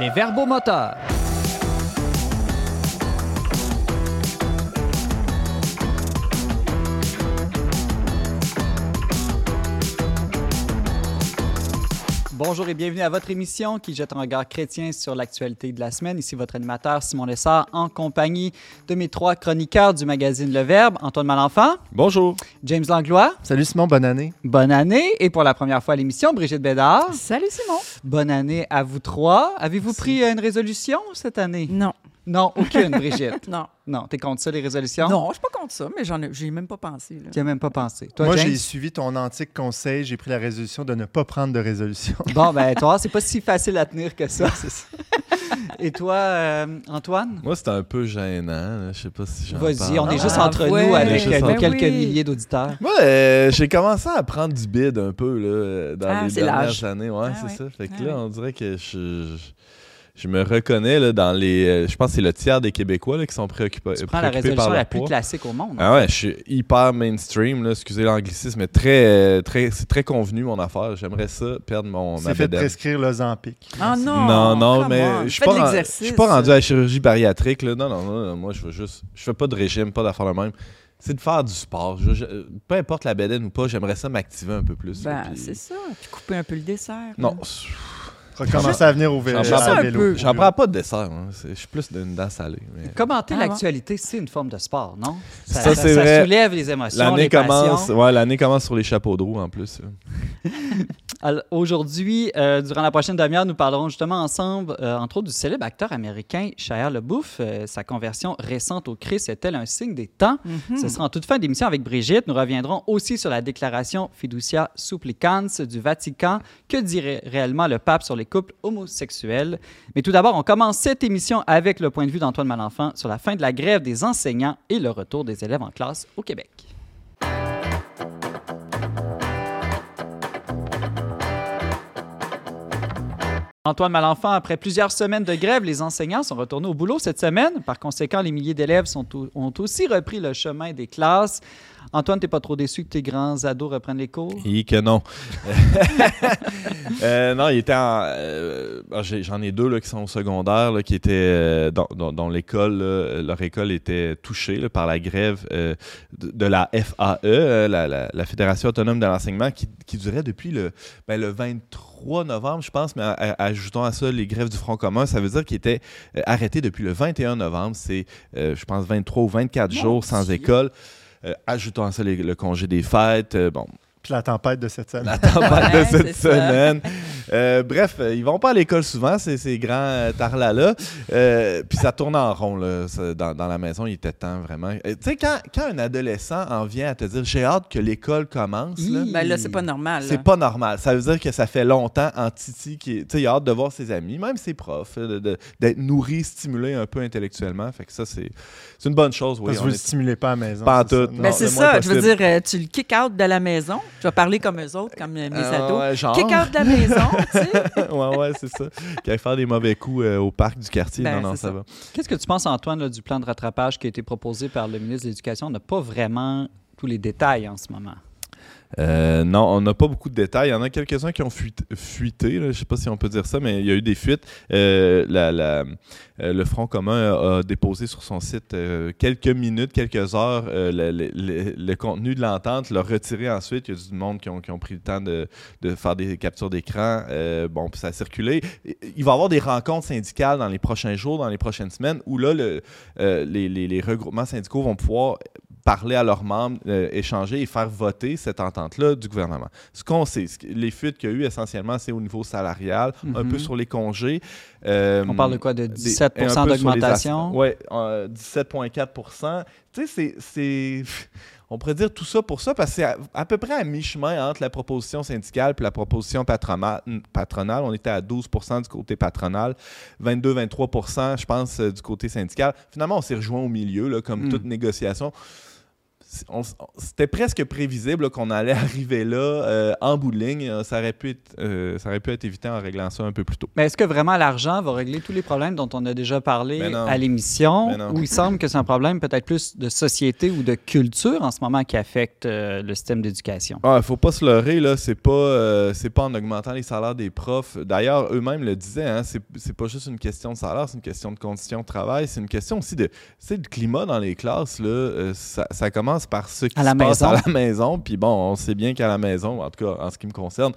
Les verbomoteurs. Bonjour et bienvenue à votre émission qui jette un regard chrétien sur l'actualité de la semaine. Ici votre animateur Simon Lessard en compagnie de mes trois chroniqueurs du magazine Le Verbe, Antoine Malenfant. Bonjour. James Langlois. Salut Simon, bonne année. Bonne année. Et pour la première fois à l'émission, Brigitte Bédard. Salut Simon. Bonne année à vous trois. Avez-vous pris une résolution cette année? Non. Non, aucune, Brigitte. non. Non, t'es contre ça, les résolutions? Non, je suis pas contre ça, mais j'en ai, ai même pas pensé. Tu as même pas pensé. Toi, Moi, j'ai suivi ton antique conseil. J'ai pris la résolution de ne pas prendre de résolution. Bon, ben, toi, c'est pas si facile à tenir que ça. Et toi, euh, Antoine? Moi, c'était un peu gênant. là. Je sais pas si j'en Vas-y, on est juste Ah, entre ouais. nous avec euh, entre- quelques oui. milliers d'auditeurs. Moi, euh, j'ai commencé à prendre du bide un peu là, dans Ah, les c'est dernières années. Ouais, Ah, c'est ouais. ça. Fait que Ah, là, on dirait que je, je, je me reconnais là, dans les. euh, je pense que c'est le tiers des Québécois là, qui sont préoccupés, Tu prends la résolution par la plus poids. classique au monde. hein. Ah ouais, je suis hyper mainstream, là, excusez l'anglicisme, mais très, euh, très, c'est très convenu mon affaire. J'aimerais ça, perdre mon C'est fait prescrire l'Ozempic. Ah non. Non, non, mais je suis Fais pas, je suis pas rendu à la chirurgie bariatrique. Là. Non, non, non, non, moi je veux juste. Je fais pas de régime, pas d'affaires de même. C'est de faire du sport. Je- je- peu importe la bédaine ou pas, j'aimerais ça m'activer un peu plus. Ben, puis- c'est ça. Puis couper un peu le dessert. Non, là. Recommencer à venir au vélo. J'en prends vélo. j'en prends pas de dessert. hein. Je suis plus d'une dent salée. mais- Commenter Ah, l'actualité, c'est une forme de sport, non? Ça, c'est vrai. soulève les émotions, L'année les commence, passions. ouais, l'année commence sur les chapeaux de roue en plus. Alors, Aujourd'hui, euh, durant la prochaine demi-heure, nous parlerons justement ensemble, euh, entre autres, du célèbre acteur américain Shia LaBeouf. Euh, sa conversion récente au Christ est-elle un signe des temps? Mhm. Ce sera en toute fin d'émission avec Brigitte. Nous reviendrons aussi sur la déclaration Fiducia Supplicans du Vatican. Que dirait réellement le pape sur les couples homosexuels? Mais tout d'abord, on commence cette émission avec le point de vue d'Antoine Malenfant sur la fin de la grève des enseignants et le retour des élèves en classe au Québec. Antoine Malenfant, après plusieurs semaines de grève, les enseignants sont retournés au boulot cette semaine. Par conséquent, les milliers d'élèves ont aussi repris le chemin des classes. Antoine, t'es pas trop déçu que tes grands ados reprennent les cours? Et que non. Euh, non, il était en. euh, ah, J'en ai deux là, qui sont au secondaire, là, qui étaient. euh, dont dont- dont l'école, leur école était touchée là, par la grève euh, de, de la FAE, la, la- la Fédération autonome de l'enseignement, qui, qui durait depuis le, ben, le 23 novembre, je pense, mais à- à- ajoutons à ça les grèves du Front commun, ça veut dire qu'il était euh, arrêté depuis le 21 novembre. C'est, euh, je pense, 23 ou 24 Mon jours sans Dieu. école. Euh, ajoutons à ça le congé des fêtes. euh, bon, Puis la tempête de cette semaine. la tempête Ouais, de cette semaine. Euh, bref, euh, ils vont pas à l'école souvent, ces, ces grands euh, tarlas-là. Euh, puis ça tourne en rond là, ça, dans, dans la maison. Il était temps, vraiment. Euh, tu sais, quand, quand un adolescent en vient à te dire « j'ai hâte que l'école commence là. Ben là, c'est pas normal. c'est pas normal. Ça veut dire que ça fait longtemps en Titi qui est- tu sais, il a hâte de voir ses amis, même ses profs, de- de- d'être nourri, stimulé un peu intellectuellement. Fait que ça, c'est c'est une bonne chose. Oui, Parce que vous ne est- stimulez pas à la maison. Pas en tout, Non. Non, c'est ça. Je veux dire, tu le kick out de la maison. Je vais parler comme eux autres, comme euh, mes Ah, ados. ouais, genre. Kick out de la maison, tu sais. ouais, ouais, c'est ça. Qui aille faire des mauvais coups euh, au parc du quartier. Ben, non, non, ça, ça. va. Qu'est-ce que tu penses, Antoine, là, du plan de rattrapage qui a été proposé par le ministre de l'Éducation? On n'a pas vraiment tous les détails en ce moment. Euh, non, on n'a pas beaucoup de détails. Il y en a quelques-uns qui ont fuit- fuité. Je ne sais pas si on peut dire ça, mais il y a eu des fuites. Euh, euh, le Front commun a, déposé sur son site quelques minutes, quelques heures, le, contenu de l'entente, l'a retiré ensuite. Il y a du monde qui ont, pris le temps de, faire des captures d'écran. Bon, puis ça a circulé. Il va y avoir des rencontres syndicales dans les prochains jours, dans les prochaines semaines, où là, le- les, les- les regroupements syndicaux vont pouvoir parler à leurs membres, euh, échanger et faire voter cette entente-là du gouvernement. Ce qu'on sait, ce que- les fuites qu'il y a eu essentiellement, c'est au niveau salarial, un Mhm. peu sur les congés. Euh, On parle de quoi? De des- 17 et un peu sur les d'augmentation? Oui, 17,4 Tu sais, c'est-. On pourrait dire tout ça pour ça, parce que c'est à, à peu près à mi-chemin entre la proposition syndicale et la proposition patrona- patronale. On était à 12% du côté patronal, 22-23% je pense, euh, du côté syndical. Finalement, on s'est rejoint au milieu, là, comme Mm. toute négociation. C'est- c'était presque prévisible qu'on allait arriver là euh, en bout de ligne. Euh, Ça aurait, pu être, euh, ça aurait pu être évité en réglant ça un peu plus tôt. Mais est-ce que vraiment l'argent va régler tous les problèmes dont on a déjà parlé Ben à l'émission? Ben. Ou il semble que c'est un problème peut-être plus de société ou de culture en ce moment qui affecte euh, le système d'éducation? Ah, faut pas se leurrer, là. C'est pas, c'est pas en augmentant les salaires des profs. D'ailleurs, eux-mêmes le disaient, hein, c'est, c'est pas juste une question de salaire, c'est une question de conditions de travail, c'est une question aussi de, de climat dans les classes, là. Ça, ça commence par ce qui À la se passe maison. à la maison. Puis bon, on sait bien qu'à la maison, en tout cas, en ce qui me concerne,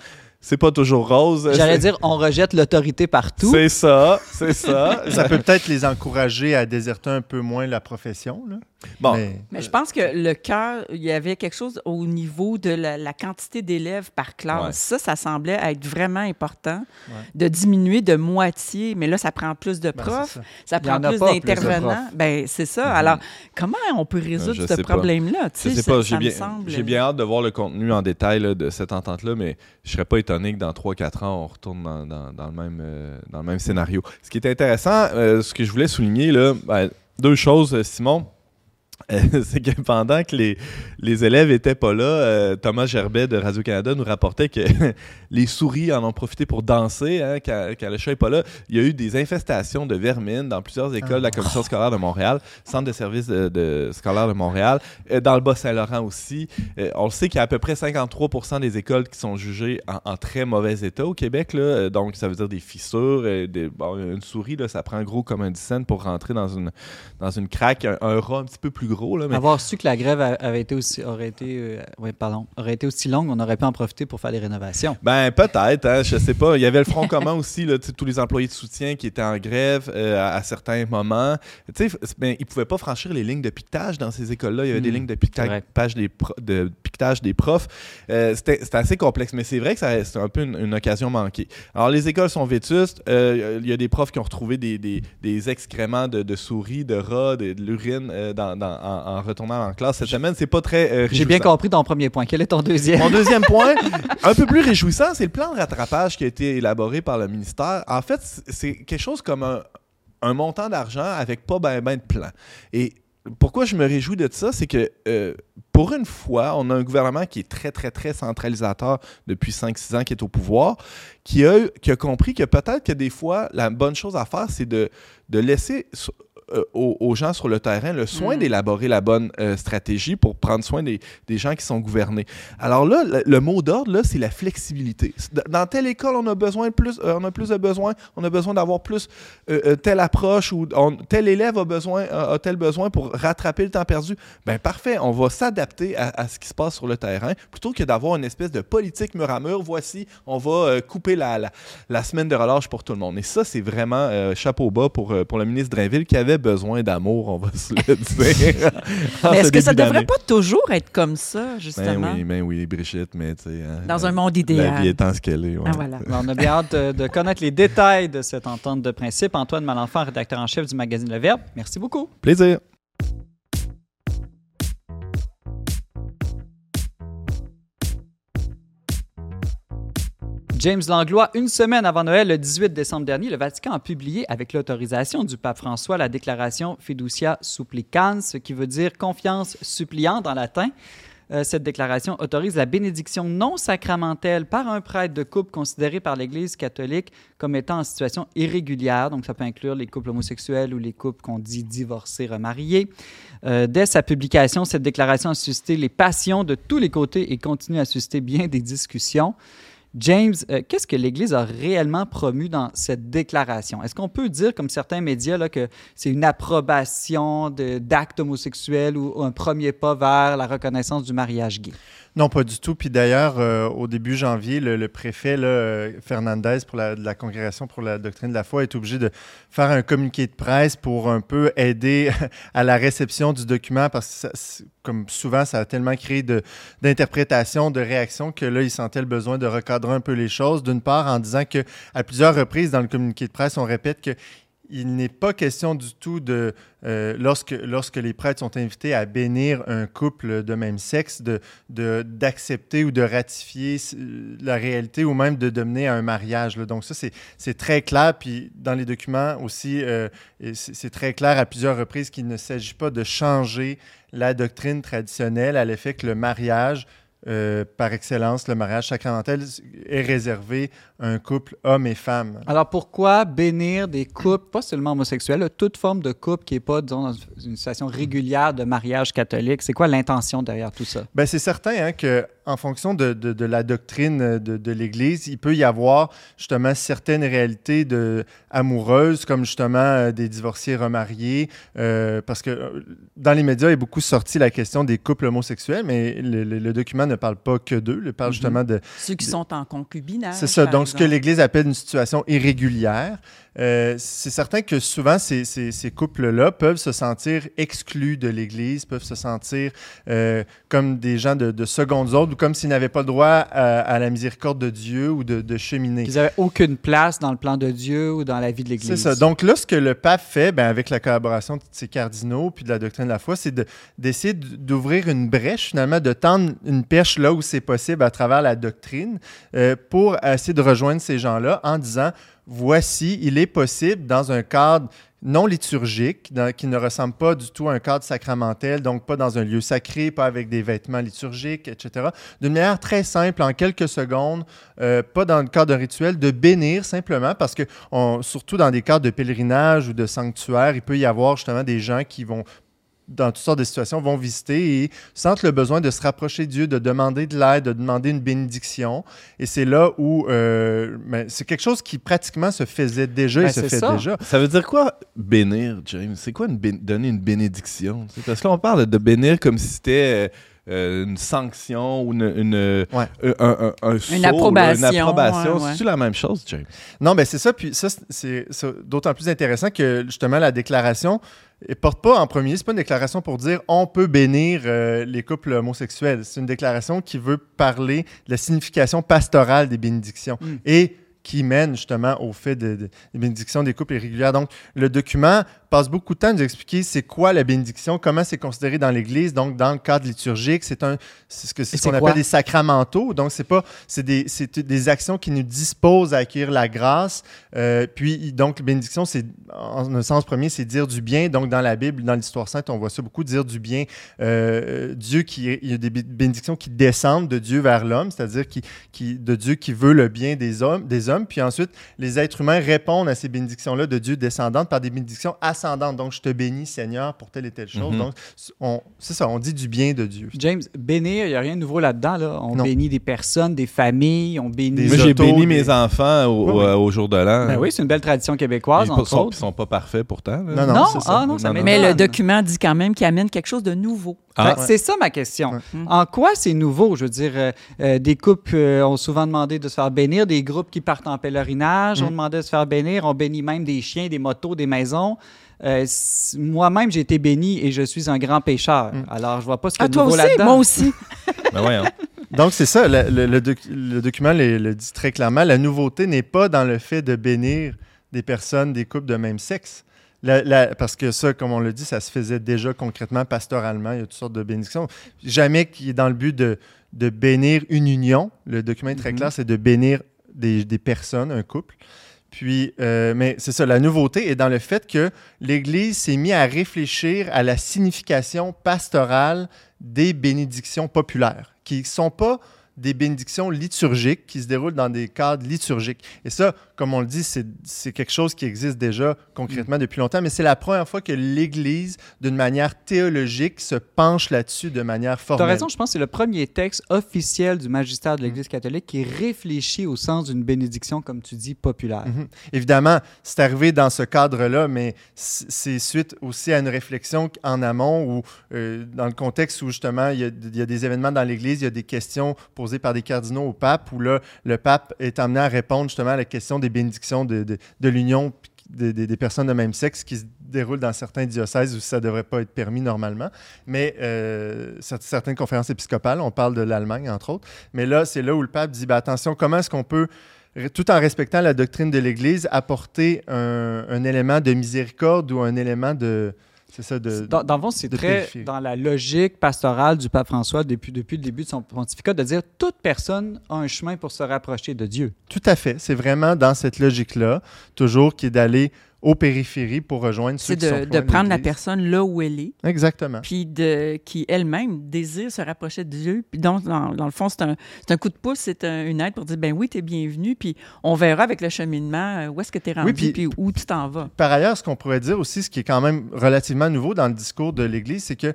c'est pas toujours rose. J'allais dire, on rejette l'autorité partout. C'est ça, c'est ça. Ça peut peut-être les encourager à déserter un peu moins la profession. Là. Bon, Mais- Mais je pense que le cœur, il y avait quelque chose au niveau de la, la quantité d'élèves par classe. Ouais. Ça, ça semblait être vraiment important Ouais. de diminuer de moitié. Mais là, ça prend plus de Ben, profs, ça. prend plus d'intervenants. Ben, c'est ça. Mhm. Alors, comment on peut résoudre je ce problème-là? Tu Je sais, ça- pas, j'ai bien, semble- j'ai bien hâte de voir le contenu en détail là, de cette entente-là, mais je serais pas étonné que dans 3-4 ans, on retourne dans, dans- dans le, même, euh, dans le même scénario. Ce qui est intéressant, euh, ce que je voulais souligner, là, ben, deux choses, euh, Simon. Euh, c'est que pendant que les, les élèves étaient pas là, euh, Thomas Gerbet de Radio-Canada nous rapportait que les souris en ont profité pour danser hein, quand, quand le chat n'est pas là. Il y a eu des infestations de vermine dans plusieurs écoles de la commission scolaire de Montréal, centre de services de, de scolaire de Montréal, euh, dans le Bas-Saint-Laurent aussi. Euh, on le sait qu'il y a à peu près 53% des écoles qui sont jugées en, en très mauvais état au Québec. Là. Donc, ça veut dire des fissures. des, bon, une souris, là, ça prend gros comme un 10 cents pour rentrer dans une, dans une craque. Un, un rat un petit peu plus gros. Là, mais Avoir su que la grève avait été aussi, aurait, été, euh, ouais, pardon, aurait été aussi longue, on aurait pu en profiter pour faire des rénovations. Ben peut-être, hein, je sais pas. Il y avait le Front commun aussi, là, tous les employés de soutien qui étaient en grève euh, à, à certains moments. Ben, ils pouvaient pas franchir les lignes de piquetage dans ces écoles-là. Il y avait des Mm, lignes de piquetage, des pro- de piquetage des profs. Euh, C'était assez complexe, mais c'est vrai que ça- c'est un peu une, une occasion manquée. Alors les écoles sont vétustes. Euh, Il y a des profs qui ont retrouvé des, des- des excréments de, de souris, de rats, de, de l'urine euh, dans- dans- en, en retournant en classe cette semaine. C'est pas très euh, J'ai bien compris ton premier point. Quel est ton deuxième? Mon deuxième point, un peu plus réjouissant, c'est le plan de rattrapage qui a été élaboré par le ministère. En fait, c'est quelque chose comme un, un montant d'argent avec pas ben, ben de plan. Et pourquoi je me réjouis de ça, c'est que euh, pour une fois, on a un gouvernement qui est très, très, très centralisateur depuis 5-6 ans, qui est au pouvoir, qui a, qui a compris que peut-être que des fois, la bonne chose à faire, c'est de, de laisser euh, aux, aux gens sur le terrain le soin Mm. d'élaborer la bonne euh, stratégie pour prendre soin des, des gens qui sont gouvernés. Alors là, le, le mot d'ordre, là, c'est la flexibilité. Dans telle école, on a besoin de plus, euh, on a plus de besoin, on a besoin d'avoir plus telle approche ou on- tel élève a besoin, a, a tel besoin pour rattraper le temps perdu. Ben parfait, on va s'adapter à, à ce qui se passe sur le terrain plutôt que d'avoir une espèce de politique mur à mur. Voici, on va couper la, la, la semaine de relâche pour tout le monde. Et ça, c'est vraiment chapeau bas pour, pour le ministre Drainville qui avait besoin d'amour, on va se le dire. Mais est-ce que ça début devrait pas toujours être comme ça, Ben justement? oui, ben oui, Brigitte, mais tu sais. hein, Dans euh, un monde La idéal. vie étant ce qu'elle est. ouais. Ah, voilà. On a bien hâte de, de connaître les détails de cette entente de principe. Antoine Malenfant, rédacteur en chef du magazine Le Verbe. Merci beaucoup. Plaisir. James Langlois, une semaine avant Noël, le 18 décembre dernier, le Vatican a publié, avec l'autorisation du pape François, la déclaration Fiducia Supplicans, ce qui veut dire confiance suppliante en latin. Euh, cette déclaration autorise la bénédiction non sacramentelle par un prêtre de couple considéré par l'Église catholique comme étant en situation irrégulière. Donc, ça peut inclure les couples homosexuels ou les couples qu'on dit divorcés, remariés. Euh, dès sa publication, cette déclaration a suscité les passions de tous les côtés et continue à susciter bien des discussions. James, euh, qu'est-ce que l'Église a réellement promu dans cette déclaration? Est-ce qu'on peut dire, comme certains médias, là, que c'est une approbation d'actes homosexuels ou un premier pas vers la reconnaissance du mariage gay? Non, pas du tout. Puis d'ailleurs, euh, au début janvier, le, préfet là, euh, Fernandez pour la, de la Congrégation pour la doctrine de la foi est obligé de faire un communiqué de presse pour un peu aider à la réception du document parce que, ça- comme souvent, ça a tellement créé de- d'interprétations, de, réactions que là, il sentait le besoin de recadrer un peu les choses. D'une part, en disant que à plusieurs reprises dans le communiqué de presse, on répète que il n'est pas question du tout de, euh, lorsque, lorsque les prêtres sont invités à bénir un couple de même sexe, d'accepter de, d'accepter ou de ratifier la réalité ou même de à un mariage. Donc ça, c'est très clair. Puis dans les documents aussi, euh, c'est très clair à plusieurs reprises qu'il ne s'agit pas de changer la doctrine traditionnelle à l'effet que le mariage euh, par excellence, le mariage sacramentel est réservé à un couple homme et femme. Alors pourquoi bénir des couples, pas seulement homosexuels, toute forme de couple qui n'est pas, disons, dans une situation régulière de mariage catholique? C'est quoi l'intention derrière tout ça? Bien, c'est certain hein, que en fonction de, de, la doctrine de, de l'Église, il peut y avoir justement certaines réalités de, amoureuses, comme justement euh, des divorciés remariés, euh, parce que euh, dans les médias, est beaucoup sorti la question des couples homosexuels, mais le, document ne parle pas que d'eux, il parle mhm. justement de... Ceux qui sont en concubinage. C'est ça, donc ce que l'Église appelle une situation irrégulière. Euh, c'est certain que souvent, ces, ces, couples-là peuvent se sentir exclus de l'Église, peuvent se sentir euh, comme des gens de, de seconde ou comme s'ils n'avaient pas le droit à, la miséricorde de Dieu ou de, de cheminer. Ils n'avaient aucune place dans le plan de Dieu ou dans la vie de l'Église. C'est ça. Donc là, ce que le pape fait, ben, avec la collaboration de ses cardinaux puis de la doctrine de la foi, c'est d'essayer d'ouvrir une brèche, finalement, de tendre une perche là où c'est possible à travers la doctrine euh, pour essayer de rejoindre ces gens-là en disant voici, il est possible dans un cadre non liturgique, qui ne ressemble pas du tout à un cadre sacramentel, donc pas dans un lieu sacré, pas avec des vêtements liturgiques, etc. D'une manière très simple, en quelques secondes, euh, pas dans le cadre d'un rituel, de bénir simplement, parce que surtout dans des cadres de pèlerinage ou de sanctuaire, il peut y avoir justement des gens qui vont dans toutes sortes de situations, vont visiter et sentent le besoin de se rapprocher de Dieu, de demander de l'aide, de demander une bénédiction. Et c'est là où euh, ben, c'est quelque chose qui pratiquement se faisait déjà et ben, se fait déjà. Ça veut dire quoi bénir, James? C'est quoi donner une bénédiction? Parce que là, on parle de bénir comme si c'était... Euh, une sanction ou une, une, euh, un, un, une approbation. Une approbation. C'est-tu la même chose, James? Non, ben c'est ça. Puis ça, c'est d'autant plus intéressant que justement la déclaration ne porte pas en premier, c'est pas une déclaration pour dire on peut bénir euh, les couples homosexuels. C'est une déclaration qui veut parler de la signification pastorale des bénédictions. Mm. Et qui mène justement au fait de, de, des bénédictions des couples irrégulières. Donc, le document passe beaucoup de temps à nous expliquer c'est quoi la bénédiction, comment c'est considéré dans l'Église. Donc, dans le cadre liturgique, c'est un, c'est ce que c'est qu'on appelle des sacramentaux. Donc, c'est pas, c'est des, c'est des actions qui nous disposent à accueillir la grâce. Euh, puis, donc, bénédiction, c'est en un sens premier, c'est dire du bien. Donc, dans la Bible, dans l'histoire sainte, on voit ça beaucoup dire du bien. Euh, Dieu qui, il y a des bénédictions qui descendent de Dieu vers l'homme, c'est-à-dire qui, qui, de Dieu qui veut le bien des hommes, des hommes. Puis ensuite, les êtres humains répondent à ces bénédictions-là de Dieu descendantes par des bénédictions donc, je te bénis, Seigneur, pour telle et telle chose. Mhm. Donc, c'est ça, on dit du bien de Dieu. James, bénir, il n'y a rien de nouveau là-dedans. Là. On bénit des personnes, des familles, on bénit. Moi, j'ai béni mes enfants au, jour de l'an. Ben oui, c'est une belle tradition québécoise. Ils ne sont, sont, pas parfaits pourtant. Non, non, c'est ça. Ah, mais le document dit quand même qu'il amène quelque chose de nouveau. Ah. C'est ça ma question. En quoi c'est nouveau? Je veux dire, euh, euh, des couples euh, ont souvent demandé de se faire bénir, des groupes qui partent en pèlerinage ont mm. demandé de se faire bénir, on bénit même des chiens, des motos, des maisons. Euh, moi-même, j'ai été béni et je suis un grand pécheur. Mm. Alors, je vois pas ce de ah, nouveau là-dedans. Moi aussi. ben Donc, c'est ça, le, document le, dit très clairement. La nouveauté n'est pas dans le fait de bénir des personnes, des couples de même sexe. parce que ça, comme on le dit, ça se faisait déjà concrètement, pastoralement. Il y a toutes sortes de bénédictions. Jamais qu'il est dans le but de, bénir une union. Le document est très mm-hmm. clair, c'est de bénir des, des, personnes, un couple. Puis, euh, mais c'est ça, la nouveauté est dans le fait que l'Église s'est mise à réfléchir à la signification pastorale des bénédictions populaires, qui ne sont pas des bénédictions liturgiques qui se déroulent dans des cadres liturgiques. Et ça, comme on le dit, c'est quelque chose qui existe déjà concrètement depuis longtemps, mais c'est la première fois que l'Église, d'une manière théologique, se penche là-dessus de manière formelle. Tu as raison, je pense que c'est le premier texte officiel du magistère de l'Église catholique qui réfléchit au sens d'une bénédiction, comme tu dis, populaire. Mhm. Évidemment, c'est arrivé dans ce cadre-là, mais c'est suite aussi à une réflexion en amont ou euh, dans le contexte où justement il y, a, il y a des événements dans l'Église, il y a des questions posées par des cardinaux au pape, où là, le pape est amené à répondre justement à la question des bénédictions de, de, l'union des, des, personnes de même sexe qui se déroulent dans certains diocèses où ça ne devrait pas être permis normalement. Mais euh, certaines conférences épiscopales, on parle de l'Allemagne entre autres, mais là, c'est là où le pape dit ben, attention, comment est-ce qu'on peut tout en respectant la doctrine de l'Église, apporter un élément de miséricorde ou un élément de. C'est ça, de. Dans, dans le fond, c'est très dans la logique pastorale du pape François depuis, depuis le début de son pontificat de dire toute personne a un chemin pour se rapprocher de Dieu. Tout à fait. C'est vraiment dans cette logique-là, toujours, qui est d'aller aux périphéries pour rejoindre ceux C'est qui sont de, loin de prendre la personne là où elle est, Exactement. puis de, qui elle-même désire se rapprocher de Dieu. Puis donc, dans, dans le fond, c'est un, un coup de pouce, c'est un- une aide pour dire, ben oui, tu es bienvenu, puis on verra avec le cheminement euh, où est-ce que tu es rendu, puis- puis où tu t'en vas. Par ailleurs, ce qu'on pourrait dire aussi, ce qui est quand même relativement nouveau dans le discours de l'Église, c'est que,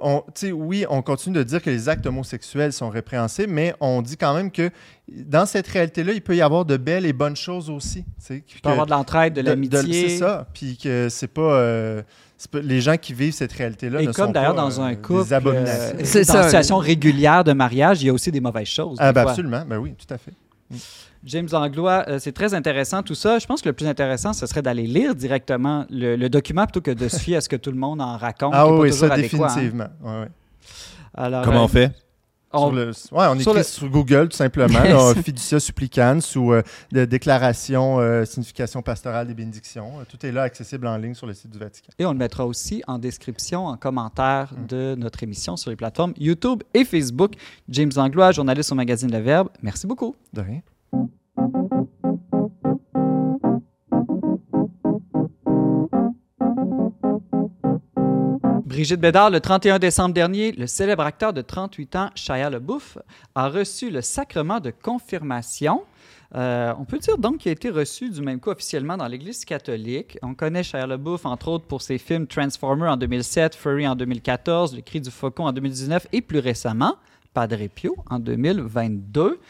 on, oui, on continue de dire que les actes homosexuels sont répréhensibles, mais on dit quand même que dans cette réalité-là, il peut y avoir de belles et bonnes choses aussi. Il peut que- y avoir de l'entraide, de, l'amitié. C'est ça. Puis que c'est pas, euh, pas- Les gens qui vivent cette réalité-là Et ne comme sont d'ailleurs pas dans euh, un des couple, abominations. euh, C'est dans ça. une situation régulière de mariage, il y a aussi des mauvaises choses. Ah, des ben absolument. Ben oui, tout à fait. James Langlois, euh, c'est très intéressant tout ça. Je pense que le plus intéressant, ce serait d'aller lire directement le, le document plutôt que de se fier à ce que tout le monde en raconte. Ah oui, ça, adéquat, hein. définitivement. Ouais, ouais. Alors, Comment euh, on fait? on- Sur le- ouais, on sur écrit le- sur Google tout simplement, là, Fiducia Supplicans ou euh, de déclaration, euh, signification pastorale des bénédictions. Euh, Tout est là accessible en ligne sur le site du Vatican. Et on le mettra aussi en description, en commentaire Mm. de notre émission sur les plateformes YouTube et Facebook. James Langlois, journaliste au magazine Le Verbe. Merci beaucoup. De rien. Brigitte Bédard, le 31 décembre dernier, le célèbre acteur de 38 ans, Shia LaBeouf, a reçu le sacrement de confirmation. Euh, on peut dire donc qu'il a été reçu du même coup officiellement dans l'Église catholique. On connaît Shia LaBeouf, entre autres, pour ses films Transformer en 2007, Furry en 2014, Le Cri du Faucon en 2019 et plus récemment, Padre Pio en 2022.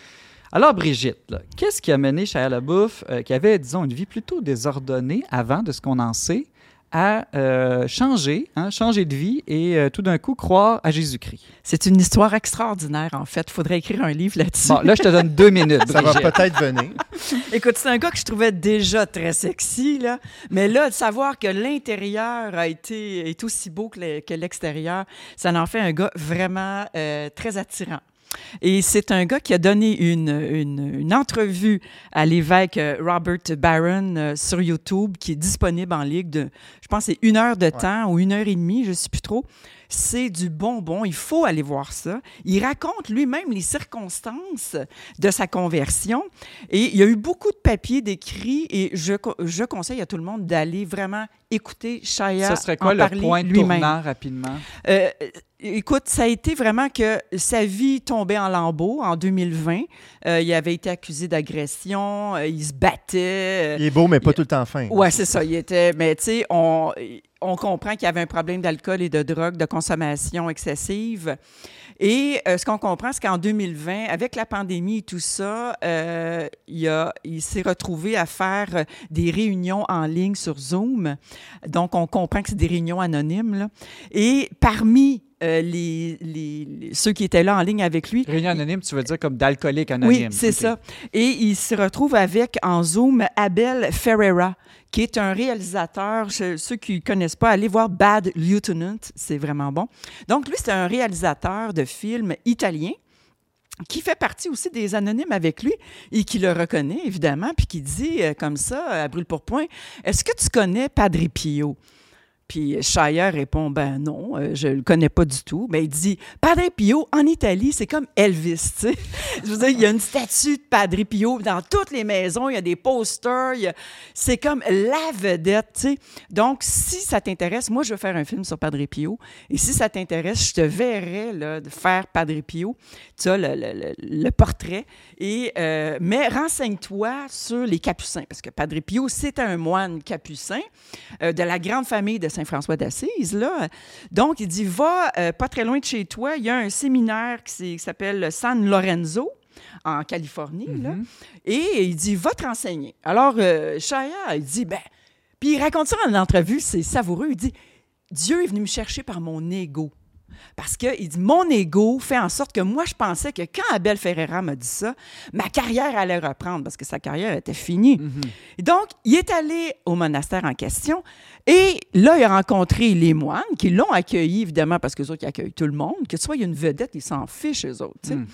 Alors, Brigitte, qu'est-ce qui a mené Shia LaBeouf, euh, qui avait, disons, une vie plutôt désordonnée avant de ce qu'on en sait, à euh, changer, hein, changer de vie et euh, tout d'un coup croire à Jésus-Christ? C'est une histoire extraordinaire, en fait. Il faudrait écrire un livre là-dessus. Bon, là, je te donne deux minutes, Ça va peut-être venir. Écoute, c'est un gars que je trouvais déjà très sexy, là. Mais là, de savoir que l'intérieur a été est aussi beau que l'extérieur, ça en fait un gars vraiment euh, très attirant. Et c'est un gars qui a donné une, une, une entrevue à l'évêque euh, Robert Barron euh, sur YouTube, qui est disponible en ligne de, je pense, c'est une heure de temps ou une heure et demie, je ne sais plus trop. C'est du bonbon. Il faut aller voir ça. Il raconte lui-même les circonstances de sa conversion. Et il y a eu beaucoup de papiers décrits et je, je conseille à tout le monde d'aller vraiment écouter Shaya Ce serait quoi en le parler point lui-même. tournant rapidement? Euh, écoute, ça a été vraiment que sa vie tombait en lambeaux en 2020. Euh, il avait été accusé d'agression, euh, il se battait. euh, Il est beau, mais pas tout le temps fin. Ouais, c'est ça. Il était, mais tu sais, on, on comprend qu'il y avait un problème d'alcool et de drogue, de consommation excessive. Et euh, ce qu'on comprend, c'est qu'en 2020, avec la pandémie et tout ça, euh, il, s'est retrouvé à faire euh, des réunions en ligne sur Zoom. Donc, on comprend que c'est des réunions anonymes. Et parmi euh, les, ceux qui étaient là en ligne avec lui, Réunion anonyme, tu veux dire comme d'alcoolique anonyme. oui, c'est ça. Et il se retrouve avec en Zoom Abel Ferreira, qui est un réalisateur. Ceux qui ne connaissent pas, allez voir Bad Lieutenant, c'est vraiment bon. Donc, lui, c'est un réalisateur de films italien qui fait partie aussi des anonymes avec lui et qui le reconnaît, évidemment, puis qui dit euh, comme ça, à brûle pour point, est-ce que tu connais Padre Pio? Puis Shire répond ben non, euh, je le connais pas du tout. Mais il dit Padre Pio en Italie, c'est comme Elvis, tu sais. Je veux dire, il y a une statue de Padre Pio dans toutes les maisons, il y a des posters, c'est comme la vedette, tu sais. Donc si ça t'intéresse, moi je veux faire un film sur Padre Pio et si ça t'intéresse, je te verrai là, faire Padre Pio, tu as le, le- le- le portrait et euh, mais renseigne-toi sur les capucins parce que Padre Pio c'est un moine capucin euh, de la grande famille de Saint-François d'Assise. Là. Donc, il dit, va euh, pas très loin de chez toi, il y a un séminaire qui, s'appelle San Lorenzo en Californie. là. Mhm. Et il dit, va te renseigner. Alors, euh, Shaya, il dit, ben, puis il raconte ça en entrevue, c'est savoureux. Il dit, Dieu est venu me chercher par mon ego. Parce qu'il dit, mon ego fait en sorte que moi, je pensais que quand Abel Ferreira m'a dit ça, ma carrière allait reprendre parce que sa carrière était finie. Mhm. Et Donc, il est allé au monastère en question et là, il a rencontré les moines qui l'ont accueilli, évidemment, parce que autres, ils accueillent tout le monde. Que ce soit une vedette, ils s'en fichent, eux autres. tu sais. Mm.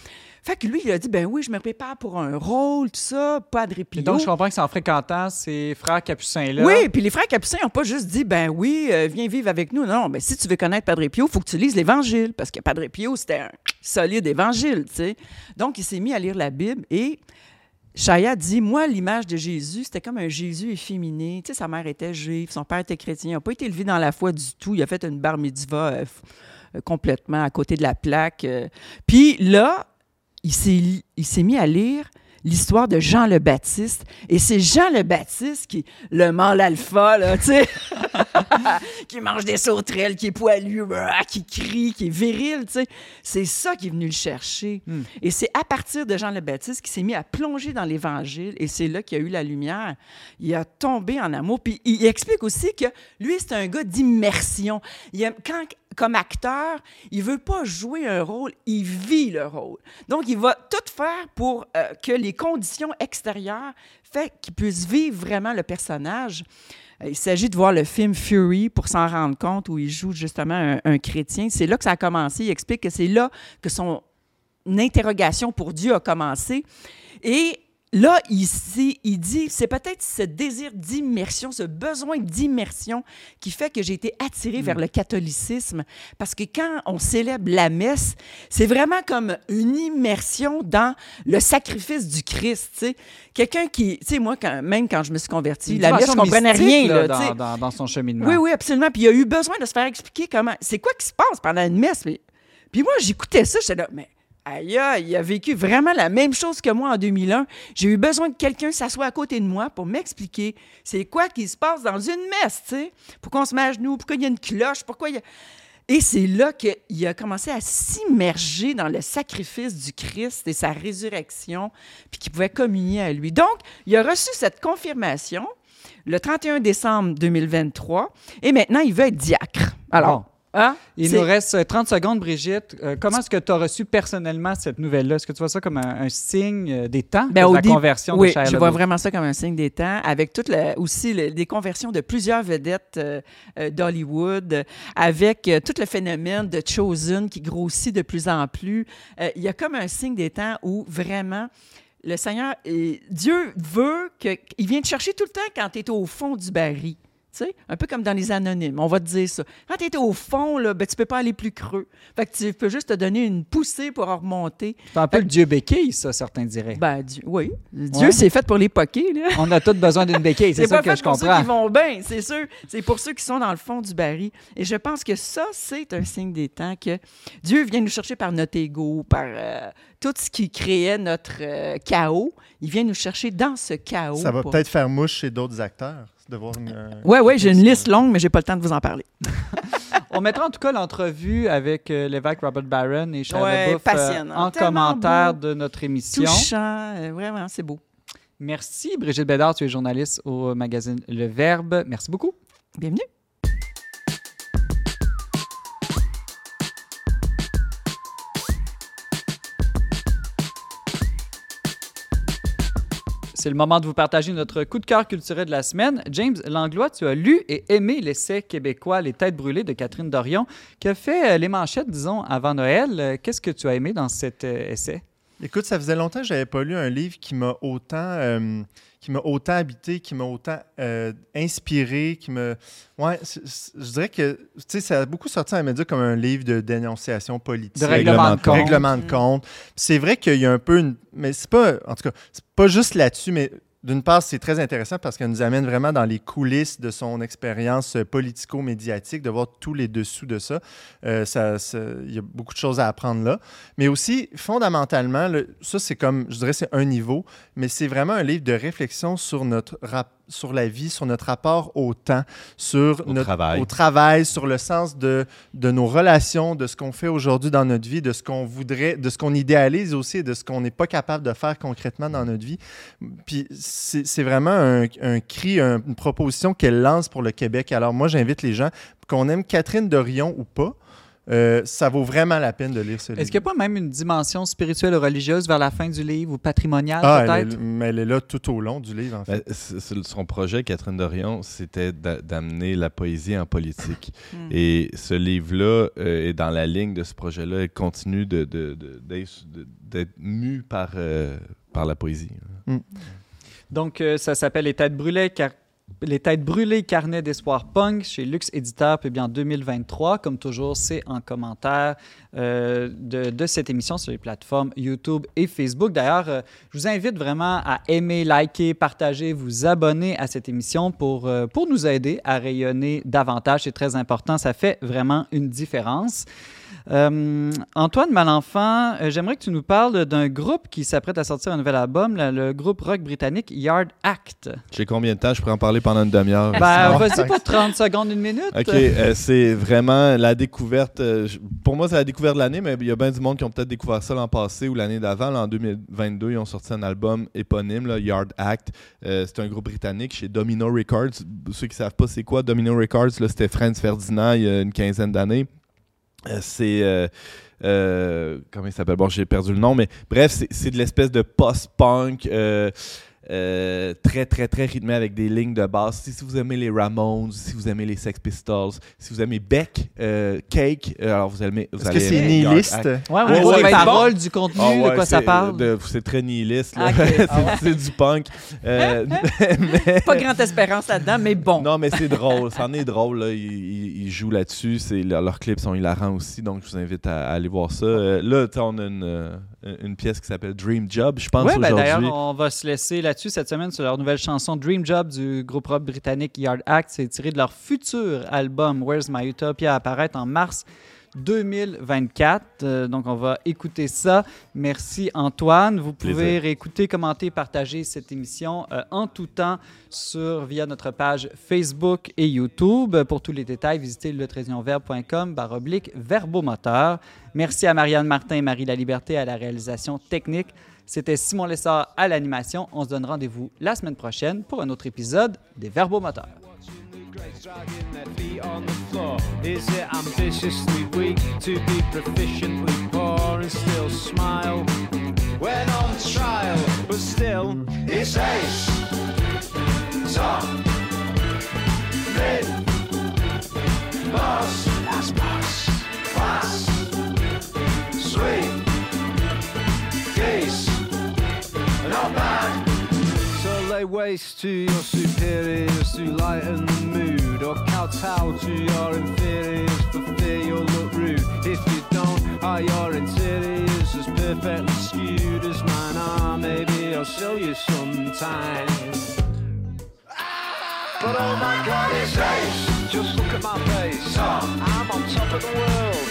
Fait que lui, il a dit, ben oui, je me prépare pour un rôle, tout ça, Padre Et Pio. donc, je comprends que c'est en fréquentant ces frères capucins-là. Oui, puis les frères capucins n'ont pas juste dit, ben oui, euh, viens vivre avec nous. Non, mais si tu veux connaître Padre Pio, il faut que tu lises l'Évangile, parce que Padre Pio, c'était un solide Évangile, tu sais. Donc, il s'est mis à lire la Bible et Chaya dit, moi, l'image de Jésus, c'était comme un Jésus efféminé. Tu sais, sa mère était juive, son père était chrétien, il n'a pas été élevé dans la foi du tout. Il a fait une bar mitzvah euh, euh, complètement à côté de la plaque. Puis là, il s'est mis à lire l'histoire de Jean le Baptiste. Et c'est Jean le Baptiste qui, le mâle alpha, là, tu sais, qui mange des sauterelles, qui est poilu, brrr, qui crie, qui est viril, tu sais. C'est ça qui est venu le chercher. Hmm. Et c'est à partir de Jean le Baptiste qu'il s'est mis à plonger dans l'Évangile. Et c'est là qu'il y a eu la lumière. Il a tombé en amour. Puis il explique aussi que lui, c'est un gars d'immersion. Il Quand, comme acteur, il veut pas jouer un rôle, il vit le rôle. Donc, il va tout faire pour euh, que les conditions extérieures fait qu'il puisse vivre vraiment le personnage. Euh, Il s'agit de voir le film Fury pour s'en rendre compte où il joue justement un, un chrétien. C'est là que ça a commencé. Il explique que c'est là que son interrogation pour Dieu a commencé. Et là, ici, il dit, c'est peut-être ce désir d'immersion, ce besoin d'immersion qui fait que j'ai été attiré vers le catholicisme. Parce que quand on célèbre la messe, c'est vraiment comme une immersion dans le sacrifice du Christ. tu sais. Quelqu'un qui, tu sais, moi, quand, même quand je me suis converti, Une la messe, je comprenais rien. là, dans, dans- dans son cheminement. Oui, oui, absolument. Puis il a eu besoin de se faire expliquer comment. C'est quoi qui se passe pendant une messe? Puis moi, j'écoutais ça, j'étais là, mais aïe, il a vécu vraiment la même chose que moi en 2001. J'ai eu besoin que quelqu'un s'assoie à côté de moi pour m'expliquer c'est quoi qui se passe dans une messe, tu sais. Pourquoi on se met à genoux? Pourquoi il y a une cloche? Pourquoi il y a. Et c'est là qu'il a commencé à s'immerger dans le sacrifice du Christ et sa résurrection, puis qu'il pouvait communier à lui. Donc, il a reçu cette confirmation le 31 décembre 2023, et maintenant, il veut être diacre. Alors. Hein? Il nous reste euh, 30 secondes, Brigitte. Euh, comment est-ce que tu as reçu personnellement cette nouvelle-là? Est-ce que tu vois ça comme un, un signe euh, des temps Ben, de la dé- conversion oui, de Shia je vois vraiment ça comme un signe des temps, avec toute la- aussi le- des conversions de plusieurs vedettes euh, euh, d'Hollywood, euh, avec euh, tout le phénomène de Chosen qui grossit de plus en plus. Euh, il y a comme un signe des temps où vraiment le Seigneur, Dieu veut que, il vient te chercher tout le temps quand tu es au fond du baril. Tu sais, un peu comme dans les anonymes, on va te dire ça. Quand tu es au fond, là, ben, tu peux pas aller plus creux. Fait que tu peux juste te donner une poussée pour en remonter. C'est un peu le Dieu béquille, ça, certains diraient. Ben, Dieu, oui. Dieu, Ouais. c'est fait pour les poquer, là. On a tous besoin d'une béquille, c'est C'est ça pas que fait je pour ceux comprends. qui vont bien, c'est sûr. C'est pour ceux qui sont dans le fond du baril. Et je pense que ça, c'est un signe des temps que Dieu vient nous chercher par notre ego, par euh, tout ce qui créait notre euh, chaos. Il vient nous chercher dans ce chaos. Ça va pour- peut-être faire mouche chez d'autres acteurs de voir une. euh, Ouais, ouais, j'ai une liste longue, mais j'ai pas le temps de vous en parler. On mettra en tout cas l'entrevue avec euh, l'évêque Robert Barron et Shia Ouais, euh, en commentaire beau. de notre émission. Touchant, euh, vraiment, c'est beau. Merci Brigitte Bédard, tu es journaliste au magazine Le Verbe. Merci beaucoup. Bienvenue. C'est le moment de vous partager notre coup de cœur culturel de la semaine. James Langlois, tu as lu et aimé l'essai québécois Les Têtes brûlées de Catherine Dorion, qui a fait euh, les manchettes, disons, avant Noël. Euh, Qu'est-ce que tu as aimé dans cet euh, essai? Écoute, ça faisait longtemps que j'avais pas lu un livre qui m'a autant, qui m'a autant habité, qui m'a autant euh, inspiré, qui me, ouais, je dirais que, tu sais, ça a beaucoup sorti à les médias comme un livre de dénonciation politique, De règlement de compte. règlement de compte. C'est vrai qu'il y a un peu une, mais c'est pas, en tout cas, c'est pas juste là-dessus, mais d'une part, c'est très intéressant parce qu'elle nous amène vraiment dans les coulisses de son expérience euh, politico-médiatique, de voir tous les dessous de ça. Euh, ça- Il y a beaucoup de choses à apprendre là. Mais aussi, fondamentalement, le- ça, c'est comme, je dirais, c'est un niveau, mais c'est vraiment un livre de réflexion sur notre rap- sur la vie, sur notre rapport au temps, sur Au notre, travail. au travail, sur le sens de, de nos relations, de ce qu'on fait aujourd'hui dans notre vie, de ce qu'on voudrait, de ce qu'on idéalise aussi de ce qu'on n'est pas capable de faire concrètement dans notre vie. Puis c'est c'est vraiment un, un cri, un- une proposition qu'elle lance pour le Québec. Alors moi, j'invite les gens, qu'on aime Catherine Dorion ou pas, Euh, ça vaut vraiment la peine de lire ce livre. Est-ce qu'il n'y a pas même une dimension spirituelle ou religieuse vers la fin du livre ou patrimoniale Ah, elle peut-être? est, mais elle est là tout au long du livre, en Ben, fait. son projet, Catherine Dorion, c'était d'a- d'amener la poésie en politique. Hmm. Et ce livre-là euh, est dans la ligne de ce projet-là et continue de- de- de- d'être de, mu par, euh, par la poésie. Donc, euh, ça s'appelle Les Têtes brûlées, car... Les Têtes brûlées, carnet d'espoir punk chez Lux Éditeur, publié en 2023. Comme toujours, c'est en commentaire euh, de, cette émission sur les plateformes YouTube et Facebook. D'ailleurs, euh, je vous invite vraiment à aimer, liker, partager, vous abonner à cette émission pour, euh, pour nous aider à rayonner davantage. C'est très important. Ça fait vraiment une différence. Euh, Antoine Malenfant, euh, j'aimerais que tu nous parles d'un groupe qui s'apprête à sortir un nouvel album, le, le groupe rock britannique Yard Act. J'ai combien de temps? Je pourrais en parler pendant une demi-heure. Ben, vas-y pour 30 secondes, une minute. OK, euh, c'est vraiment la découverte. euh, pour moi, c'est la découverte de l'année, mais il y a bien du monde qui ont peut-être découvert ça l'an passé ou l'année d'avant. En 2022, ils ont sorti un album éponyme, là, Yard Act. C'est un groupe britannique chez Domino Records. Ceux qui savent pas c'est quoi Domino Records, là, c'était Franz Ferdinand il y a une quinzaine d'années. Euh, c'est. euh, euh, comment il s'appelle? Bon, j'ai perdu le nom, mais bref, c'est- c'est de l'espèce de post-punk. Euh, très très très rythmé avec des lignes de basse. Si, si vous aimez les Ramones, si vous aimez les Sex Pistols, si vous aimez Beck, euh, Cake, euh, alors vous aimez. Vous Est-ce que allez c'est nihiliste? Ouais, Ouais, ouais, des c'est paroles, du contenu, Ah de quoi ça parle. de- C'est très nihiliste. là. Ok. C'est- Ah ouais. c'est du punk. Euh, mais- Pas grande espérance là-dedans, mais bon. non, mais c'est drôle. C'en est drôle. Là. Ils, ils- ils jouent là-dessus. C'est, leurs leurs clips sont hilarants aussi. Donc, je vous invite à, à aller voir ça. Euh, là, on a une, une pièce qui s'appelle Dream Job, je pense, Ouais, ben, aujourd'hui. d'ailleurs, on va se laisser là-dessus cette semaine sur leur nouvelle chanson Dream Job du groupe rock britannique Yard Act. C'est tiré de leur futur album Where's My Utopia à apparaître en mars 2024. Euh, donc, on va écouter ça. Merci Antoine. Vous pouvez Plaisir. réécouter, commenter, partager cette émission euh, en tout temps sur via notre page Facebook et YouTube. Pour tous les détails, visitez letrésionverbe.com baroblique verbomoteur. Merci à Marianne Martin et Marie La Liberté à la réalisation technique. C'était Simon Lessard à l'animation. On se donne rendez-vous la semaine prochaine pour un autre épisode des boss. Class. Waste to your superiors to lighten the mood, or kowtow to your inferiors for fear you'll look rude. If you don't, are your interiors as perfectly skewed as mine are? Maybe I'll show you sometime. But oh my god, it's ace. Just look at my face. I'm on top of the world.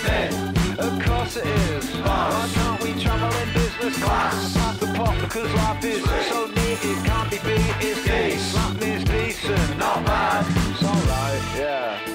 Course it is. Why can't we travel in business class? Pass the pot because life is so neat it can't be beat. It's decent. Slap me, it's decent. Not bad. It's alright, yeah.